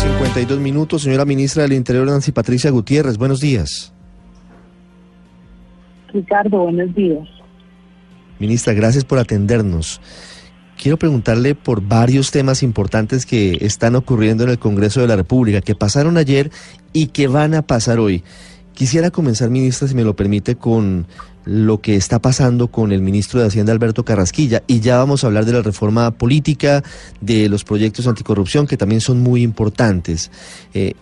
52 minutos, señora ministra del Interior, Nancy Patricia Gutiérrez. Buenos días. Ricardo, buenos días. Ministra, gracias por atendernos. Quiero preguntarle por varios temas importantes que están ocurriendo en el Congreso de la República, que pasaron ayer y que van a pasar hoy. Quisiera comenzar, ministra, si me lo permite, con lo que está pasando con el ministro de Hacienda, Alberto Carrasquilla, y ya vamos a hablar de la reforma política, de los proyectos anticorrupción, que también son muy importantes. Eh,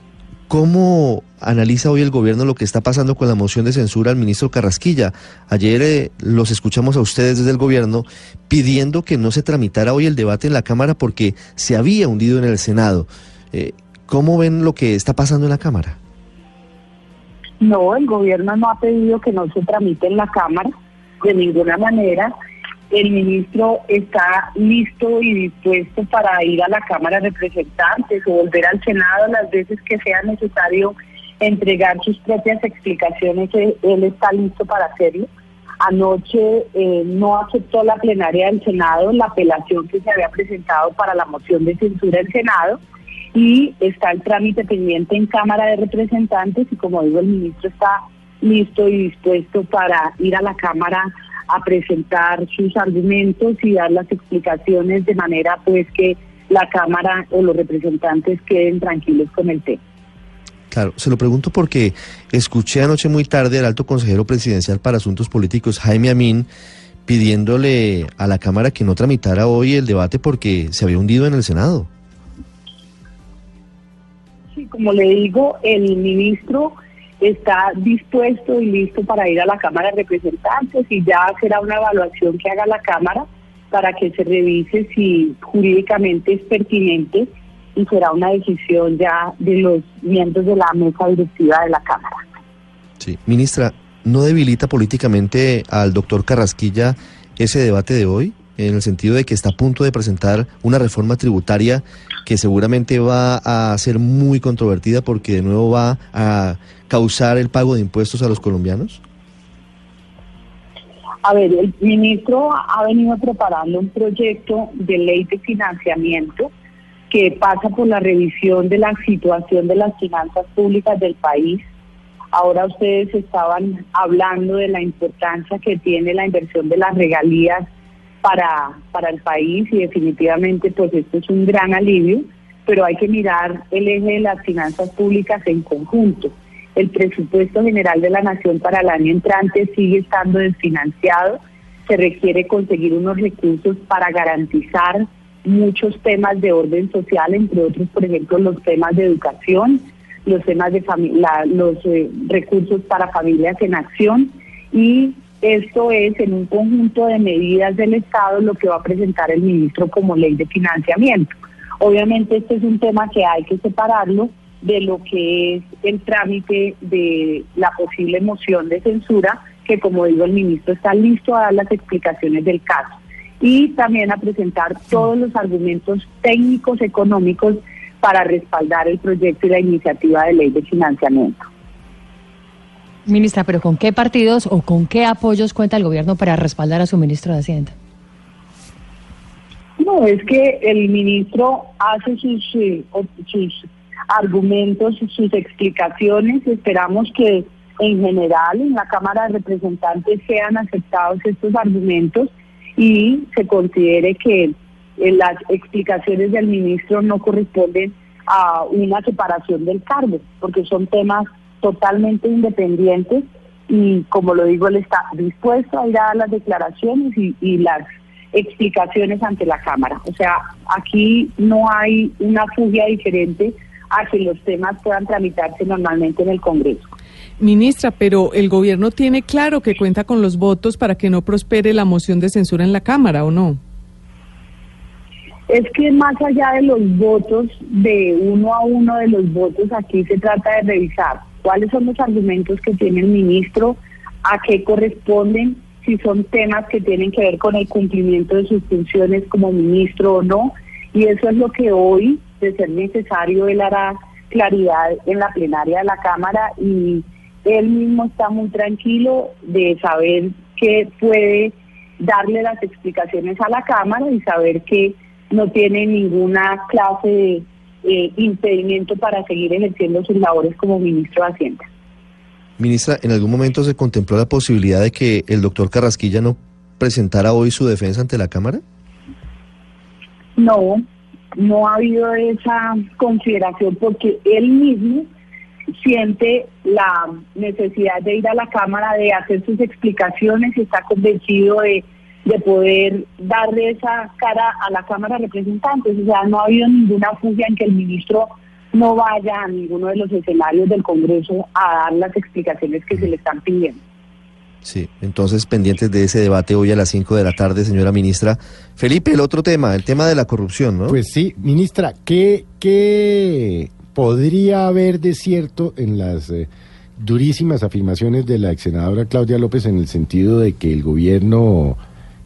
¿Cómo analiza hoy el gobierno lo que está pasando con la moción de censura al ministro Carrasquilla? Ayer eh, los escuchamos a ustedes desde el gobierno pidiendo que no se tramitara hoy el debate en la Cámara porque se había hundido en el Senado. Eh, ¿Cómo ven lo que está pasando en la Cámara? No, el gobierno no ha pedido que no se tramite en la Cámara de ninguna manera el ministro está listo y dispuesto para ir a la Cámara de Representantes o volver al Senado las veces que sea necesario entregar sus propias explicaciones. Él está listo para hacerlo. Anoche eh, no aceptó la plenaria del Senado la apelación que se había presentado para la moción de censura del Senado y está el trámite pendiente en Cámara de Representantes y como digo el ministro está listo y dispuesto para ir a la Cámara a presentar sus argumentos y dar las explicaciones de manera pues que la Cámara o los representantes queden tranquilos con el tema. Claro, se lo pregunto porque escuché anoche muy tarde al alto consejero presidencial para asuntos políticos, Jaime Amin, pidiéndole a la Cámara que no tramitara hoy el debate porque se había hundido en el Senado. Como le digo, el ministro está dispuesto y listo para ir a la Cámara de Representantes y ya será una evaluación que haga la Cámara para que se revise si jurídicamente es pertinente y será una decisión ya de los miembros de la mesa directiva de la Cámara. Sí, ministra, ¿no debilita políticamente al doctor Carrasquilla ese debate de hoy? En el sentido de que está a punto de presentar una reforma tributaria que seguramente va a ser muy controvertida porque de nuevo va a causar el pago de impuestos a los colombianos? A ver, el ministro ha venido preparando un proyecto de ley de financiamiento que pasa por la revisión de la situación de las finanzas públicas del país. Ahora ustedes estaban hablando de la importancia que tiene la inversión de las regalías para, para el país y definitivamente pues esto es un gran alivio, pero hay que mirar el eje de las finanzas públicas en conjunto. El presupuesto general de la Nación para el año entrante sigue estando desfinanciado. Se requiere conseguir unos recursos para garantizar muchos temas de orden social, entre otros, por ejemplo, los temas de educación, los temas de los eh, recursos para familias en acción y esto es en un conjunto de medidas del Estado lo que va a presentar el ministro como ley de financiamiento. Obviamente este es un tema que hay que separarlo de lo que es el trámite de la posible moción de censura, que como digo el ministro está listo a dar las explicaciones del caso y también a presentar todos los argumentos técnicos económicos para respaldar el proyecto y la iniciativa de ley de financiamiento. Ministra, pero ¿con qué partidos o con qué apoyos cuenta el gobierno para respaldar a su ministro de Hacienda? No, es que el ministro hace sus, eh, sus argumentos, sus explicaciones. Esperamos que en general en la Cámara de Representantes sean aceptados estos argumentos y se considere que eh, las explicaciones del ministro no corresponden a una separación del cargo, porque son temas totalmente independientes y como lo digo, él está dispuesto a ir a las declaraciones y, las explicaciones ante la Cámara. O sea, aquí no hay una fugia diferente a que los temas puedan tramitarse normalmente en el Congreso. Ministra, pero el gobierno tiene claro que cuenta con los votos para que no prospere la moción de censura en la Cámara, ¿o no? Es que más allá de los votos, de uno a uno de los votos, aquí se trata de revisar cuáles son los argumentos que tiene el ministro, a qué corresponden, si son temas que tienen que ver con el cumplimiento de sus funciones como ministro o no. Y eso es lo que hoy, de ser necesario, él hará claridad en la plenaria de la Cámara y él mismo está muy tranquilo de saber que puede darle las explicaciones a la Cámara y saber que no tiene ninguna clase de eh, impedimento para seguir ejerciendo sus labores como ministro de Hacienda. Ministra, ¿en algún momento se contempló la posibilidad de que el doctor Carrasquilla no presentara hoy su defensa ante la Cámara? No, no ha habido esa consideración porque él mismo siente la necesidad de ir a la Cámara, de hacer sus explicaciones y está convencido de, de poder darle esa cara a la Cámara de Representantes. O sea, no ha habido ninguna fuga en que el ministro no vaya a ninguno de los escenarios del Congreso a dar las explicaciones que se le están pidiendo. Sí, entonces pendientes de ese debate hoy a las 5 de la tarde, señora ministra. Felipe, el otro tema, el tema de la corrupción, ¿no? Pues sí, ministra, ¿qué, qué podría haber de cierto en las eh, durísimas afirmaciones de la ex senadora Claudia López en el sentido de que el gobierno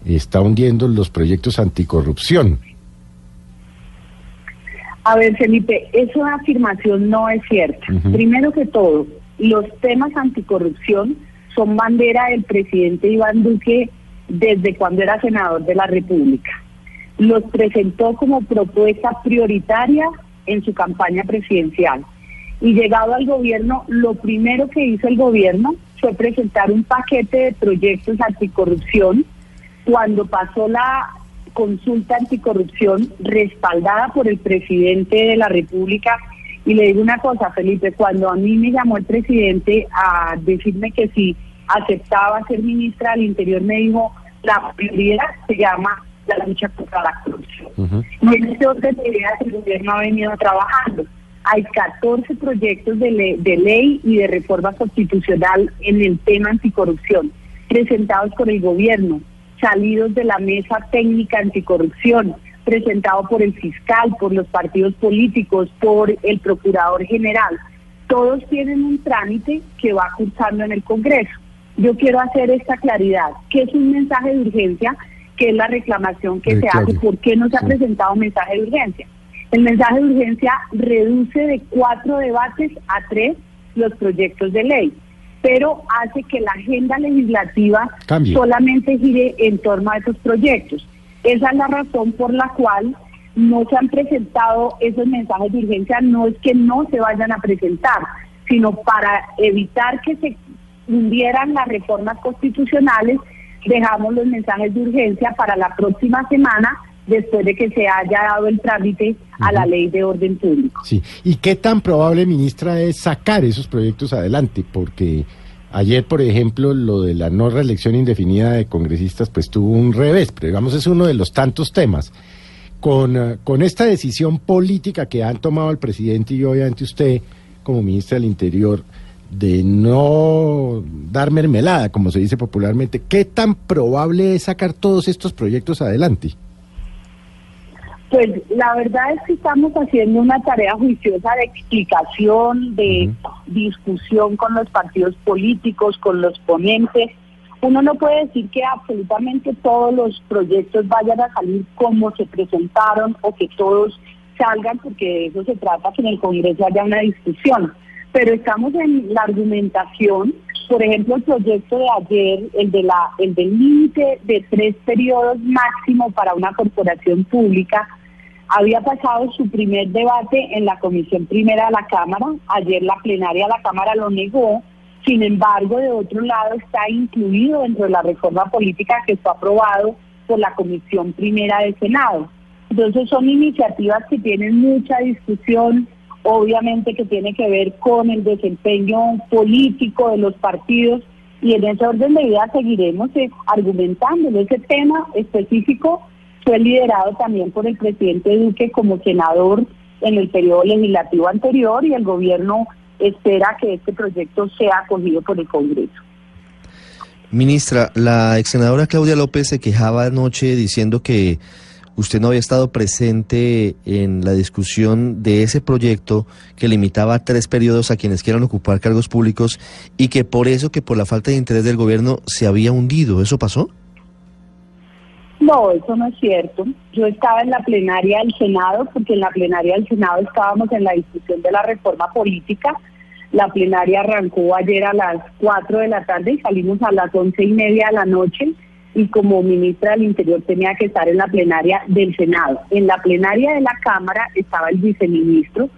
está hundiendo los proyectos anticorrupción? A ver, Felipe, esa afirmación no es cierta. Primero que todo, los temas anticorrupción son bandera del presidente Iván Duque desde cuando era senador de la República. Los presentó como propuesta prioritaria en su campaña presidencial. Y llegado al gobierno, lo primero que hizo el gobierno fue presentar un paquete de proyectos anticorrupción cuando pasó la consulta anticorrupción respaldada por el presidente de la República. Y le digo una cosa, Felipe, cuando a mí me llamó el presidente a decirme que si aceptaba ser ministra del Interior, me dijo, la prioridad se llama la lucha contra la corrupción. Y en ese orden de ideas el gobierno ha venido trabajando. Hay 14 proyectos de, de ley y de reforma constitucional en el tema anticorrupción presentados por el gobierno salidos de la mesa técnica anticorrupción, presentado por el fiscal, por los partidos políticos, por el procurador general. Todos tienen un trámite que va cursando en el Congreso. Yo quiero hacer esta claridad, que es un mensaje de urgencia, que es la reclamación que se hace, ¿por qué no se ha presentado un mensaje de urgencia? El mensaje de urgencia reduce de cuatro debates a tres los proyectos de ley pero hace que la agenda legislativa solamente gire en torno a esos proyectos. Esa es la razón por la cual no se han presentado esos mensajes de urgencia, no es que no se vayan a presentar, sino para evitar que se hundieran las reformas constitucionales, dejamos los mensajes de urgencia para la próxima semana después de que se haya dado el trámite a la ley de orden público. Sí, ¿y qué tan probable, ministra, es sacar esos proyectos adelante? Porque ayer, por ejemplo, lo de la no reelección indefinida de congresistas, pues tuvo un revés, pero digamos es uno de los tantos temas. Con, eh, con esta decisión política que han tomado el presidente y obviamente usted, como ministra del Interior, de no dar mermelada, como se dice popularmente, ¿qué tan probable es sacar todos estos proyectos adelante? Pues la verdad es que estamos haciendo una tarea juiciosa de explicación, de discusión con los partidos políticos, con los ponentes. Uno no puede decir que absolutamente todos los proyectos vayan a salir como se presentaron o que todos salgan, porque de eso se trata, que en el Congreso haya una discusión. Pero estamos en la argumentación, por ejemplo, el proyecto de ayer, el de la, el del límite de tres periodos máximo para una corporación pública, había pasado su primer debate en la Comisión Primera de la Cámara. Ayer la plenaria de la Cámara lo negó. Sin embargo, de otro lado está incluido dentro de la reforma política que fue aprobado por la Comisión Primera del Senado. Entonces son iniciativas que tienen mucha discusión, obviamente que tiene que ver con el desempeño político de los partidos y en ese orden de ideas seguiremos eh, argumentando en ese tema específico fue liderado también por el presidente Duque como senador en el periodo legislativo anterior y el gobierno espera que este proyecto sea acogido por el Congreso. Ministra, la ex senadora Claudia López se quejaba anoche diciendo que usted no había estado presente en la discusión de ese proyecto que limitaba tres periodos a quienes quieran ocupar cargos públicos y que por eso, que por la falta de interés del gobierno, se había hundido. ¿Eso pasó? No, eso no es cierto. Yo estaba en la plenaria del Senado, porque en la plenaria del Senado estábamos en la discusión de la reforma política. La plenaria arrancó ayer a las 4 de la tarde y salimos a las once y media de la noche. y como ministra del Interior tenía que estar en la plenaria del Senado. En la plenaria de la Cámara estaba el viceministro,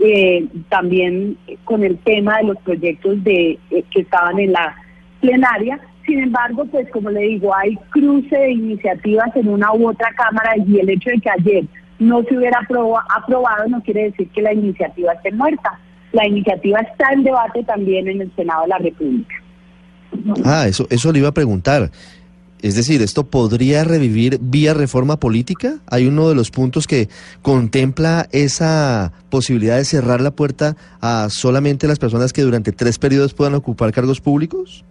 eh, también con el tema de los proyectos de eh, que estaban en la plenaria. Sin embargo, pues como le digo, hay cruce de iniciativas en una u otra Cámara y el hecho de que ayer no se hubiera aprobado no quiere decir que la iniciativa esté muerta. La iniciativa está en debate también en el Senado de la República. Ah, eso, eso le iba a preguntar. Es decir, ¿esto podría revivir vía reforma política? ¿Hay uno de los puntos que contempla esa posibilidad de cerrar la puerta a solamente las personas que durante tres periodos puedan ocupar cargos públicos?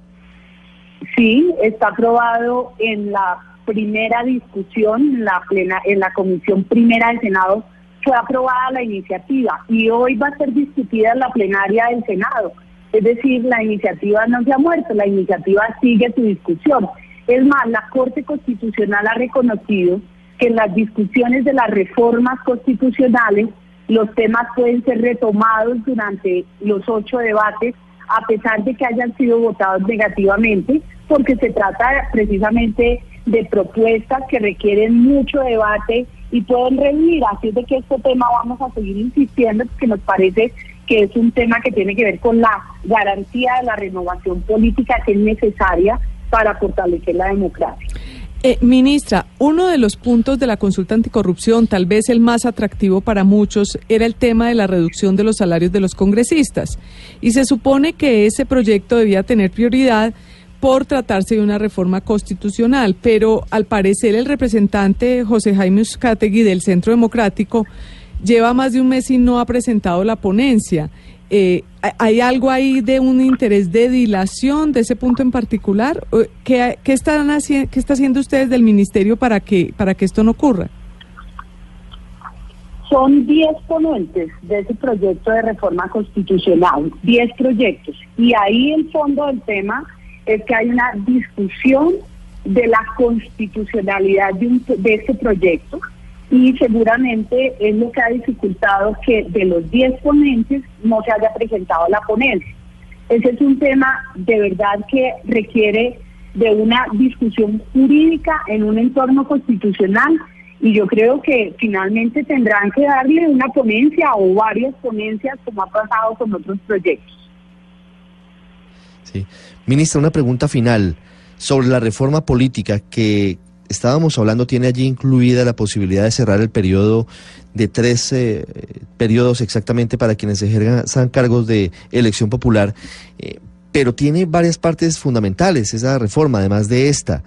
Sí, está aprobado en la primera discusión, en la, plena, en la comisión primera del Senado, fue aprobada la iniciativa y hoy va a ser discutida en la plenaria del Senado. Es decir, la iniciativa no se ha muerto, la iniciativa sigue su discusión. Es más, la Corte Constitucional ha reconocido que en las discusiones de las reformas constitucionales los temas pueden ser retomados durante los ocho debates a pesar de que hayan sido votados negativamente, porque se trata precisamente de propuestas que requieren mucho debate y pueden revivir. Así es de que este tema vamos a seguir insistiendo porque nos parece que es un tema que tiene que ver con la garantía de la renovación política que es necesaria para fortalecer la democracia. Eh, ministra, uno de los puntos de la consulta anticorrupción, tal vez el más atractivo para muchos, era el tema de la reducción de los salarios de los congresistas. Y se supone que ese proyecto debía tener prioridad por tratarse de una reforma constitucional, pero al parecer el representante José Jaime Uzcategui del Centro Democrático lleva más de un mes y no ha presentado la ponencia. Eh, ¿Hay algo ahí de un interés de dilación de ese punto en particular? ¿Qué, qué están haciendo, qué está haciendo ustedes del ministerio para que, para que esto no ocurra? Son 10 ponentes de ese proyecto de reforma constitucional, 10 proyectos. Y ahí el fondo del tema es que hay una discusión de la constitucionalidad de, un, de este proyecto y seguramente es lo que ha dificultado que de los 10 ponentes no se haya presentado la ponencia. Ese es un tema de verdad que requiere de una discusión jurídica en un entorno constitucional y yo creo que finalmente tendrán que darle una ponencia o varias ponencias como ha pasado con otros proyectos. Sí. Ministra, una pregunta final sobre la reforma política que estábamos hablando tiene allí incluida la posibilidad de cerrar el periodo de tres eh, periodos exactamente para quienes ejerzan cargos de elección popular, eh, pero tiene varias partes fundamentales esa reforma, además de esta,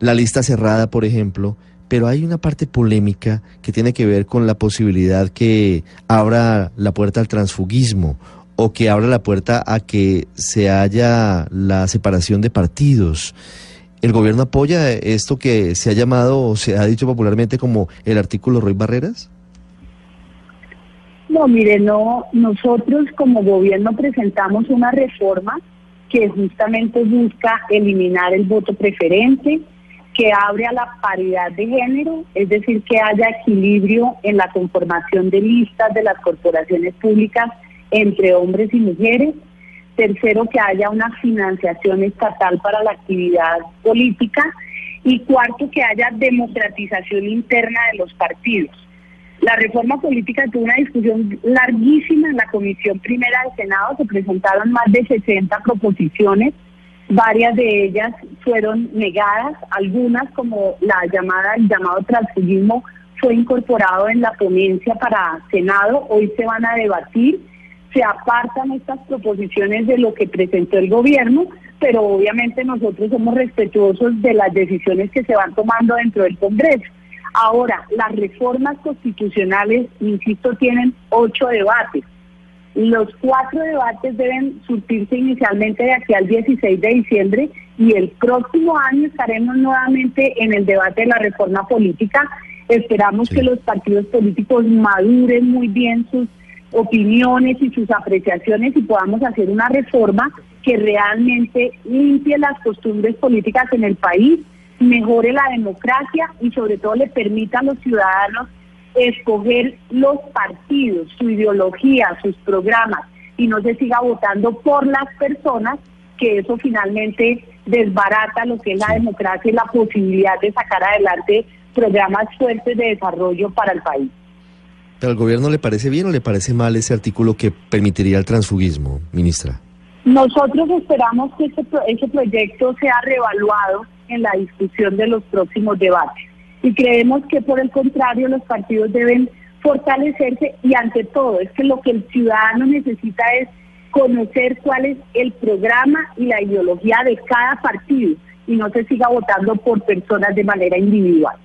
la lista cerrada, por ejemplo, pero hay una parte polémica que tiene que ver con la posibilidad que abra la puerta al transfugismo o que abra la puerta a que se haya la separación de partidos. ¿El gobierno apoya esto que se ha llamado o se ha dicho popularmente como el artículo Roy Barreras? No, mire, no, nosotros como gobierno presentamos una reforma que justamente busca eliminar el voto preferente, que abre a la paridad de género, es decir, que haya equilibrio en la conformación de listas de las corporaciones públicas entre hombres y mujeres, Tercero, que haya una financiación estatal para la actividad política. Y cuarto, que haya democratización interna de los partidos. La reforma política tuvo una discusión larguísima en la Comisión Primera del Senado, se presentaron más de 60 proposiciones, varias de ellas fueron negadas, algunas como la llamada, el llamado transfugismo fue incorporado en la ponencia para Senado, hoy se van a debatir se apartan estas proposiciones de lo que presentó el gobierno, pero obviamente nosotros somos respetuosos de las decisiones que se van tomando dentro del Congreso. Ahora, las reformas constitucionales, insisto, tienen ocho debates. Los cuatro debates deben surtirse inicialmente de aquí al 16 de diciembre y el próximo año estaremos nuevamente en el debate de la reforma política. Esperamos que los partidos políticos maduren muy bien sus opiniones y sus apreciaciones y podamos hacer una reforma que realmente limpie las costumbres políticas en el país, mejore la democracia y sobre todo le permita a los ciudadanos escoger los partidos, su ideología, sus programas y no se siga votando por las personas que eso finalmente desbarata lo que es la democracia y la posibilidad de sacar adelante programas fuertes de desarrollo para el país. ¿Pero al gobierno le parece bien o le parece mal ese artículo que permitiría el transfugismo, ministra? Nosotros esperamos que ese, ese proyecto sea reevaluado en la discusión de los próximos debates y creemos que por el contrario los partidos deben fortalecerse y ante todo es que lo que el ciudadano necesita es conocer cuál es el programa y la ideología de cada partido y no se siga votando por personas de manera individual.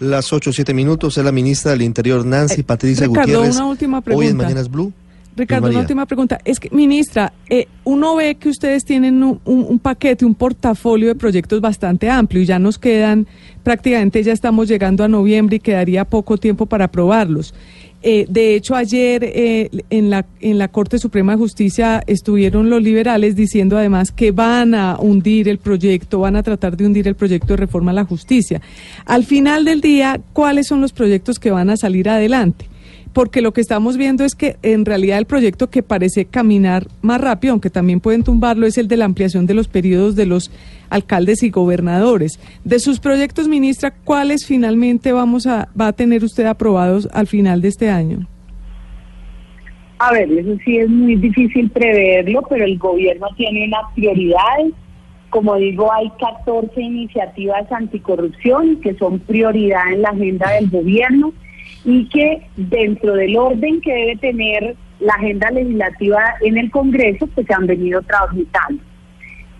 Las 8 o 7 minutos es la ministra del Interior, Nancy eh, Patricia Gutiérrez. una última pregunta. Hoy en Mañanas Blue. Ricardo, una última pregunta. Es que, ministra, eh, uno ve que ustedes tienen un, paquete, un portafolio de proyectos bastante amplio y ya nos quedan, prácticamente ya estamos llegando a noviembre y quedaría poco tiempo para aprobarlos. Eh, de hecho, ayer en, la, en la Corte Suprema de Justicia estuvieron los liberales diciendo además que van a hundir el proyecto, van a tratar de hundir el proyecto de reforma a la justicia. Al final del día, ¿cuáles son los proyectos que van a salir adelante? Porque lo que estamos viendo es que en realidad el proyecto que parece caminar más rápido, aunque también pueden tumbarlo, es el de la ampliación de los periodos de los alcaldes y gobernadores. De sus proyectos, ministra, ¿cuáles finalmente vamos a, va a tener usted aprobados al final de este año? A ver, eso sí es muy difícil preverlo, pero el gobierno tiene unas prioridades. Como digo, hay 14 iniciativas anticorrupción que son prioridad en la agenda del gobierno y que dentro del orden que debe tener la agenda legislativa en el Congreso, pues se han venido transmitando.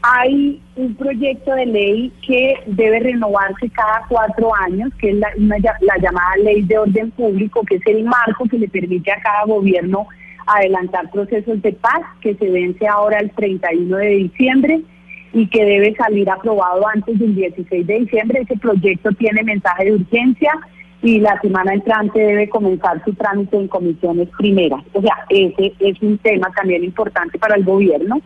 Hay un proyecto de ley que debe renovarse cada cuatro años, que es la, la llamada Ley de Orden Público, que es el marco que le permite a cada gobierno adelantar procesos de paz, que se vence ahora el 31 de diciembre y que debe salir aprobado antes del 16 de diciembre. Ese proyecto tiene mensaje de urgencia y la semana entrante debe comenzar su trámite en comisiones primeras. O sea, ese es un tema también importante para el gobierno.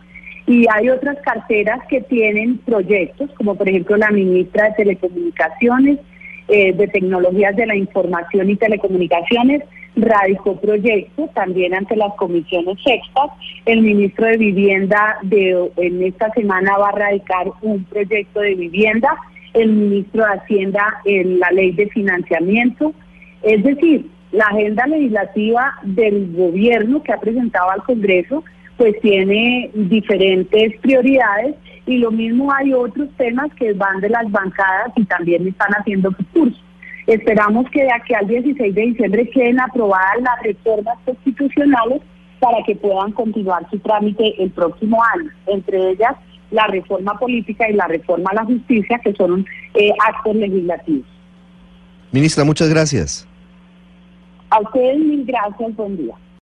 Y hay otras carteras que tienen proyectos, como por ejemplo la ministra de Telecomunicaciones, eh, de Tecnologías de la Información y Telecomunicaciones, radicó proyectos también ante las comisiones sextas. El ministro de Vivienda de, en esta semana va a radicar un proyecto de vivienda el ministro de Hacienda en la ley de financiamiento. Es decir, la agenda legislativa del gobierno que ha presentado al Congreso pues tiene diferentes prioridades y lo mismo hay otros temas que van de las bancadas y también están haciendo curso. Esperamos que de aquí al 16 de diciembre queden aprobadas las reformas constitucionales para que puedan continuar su trámite el próximo año, entre ellas la reforma política y la reforma a la justicia, que son eh, actos legislativos. Ministra, muchas gracias. A ustedes mil gracias, buen día.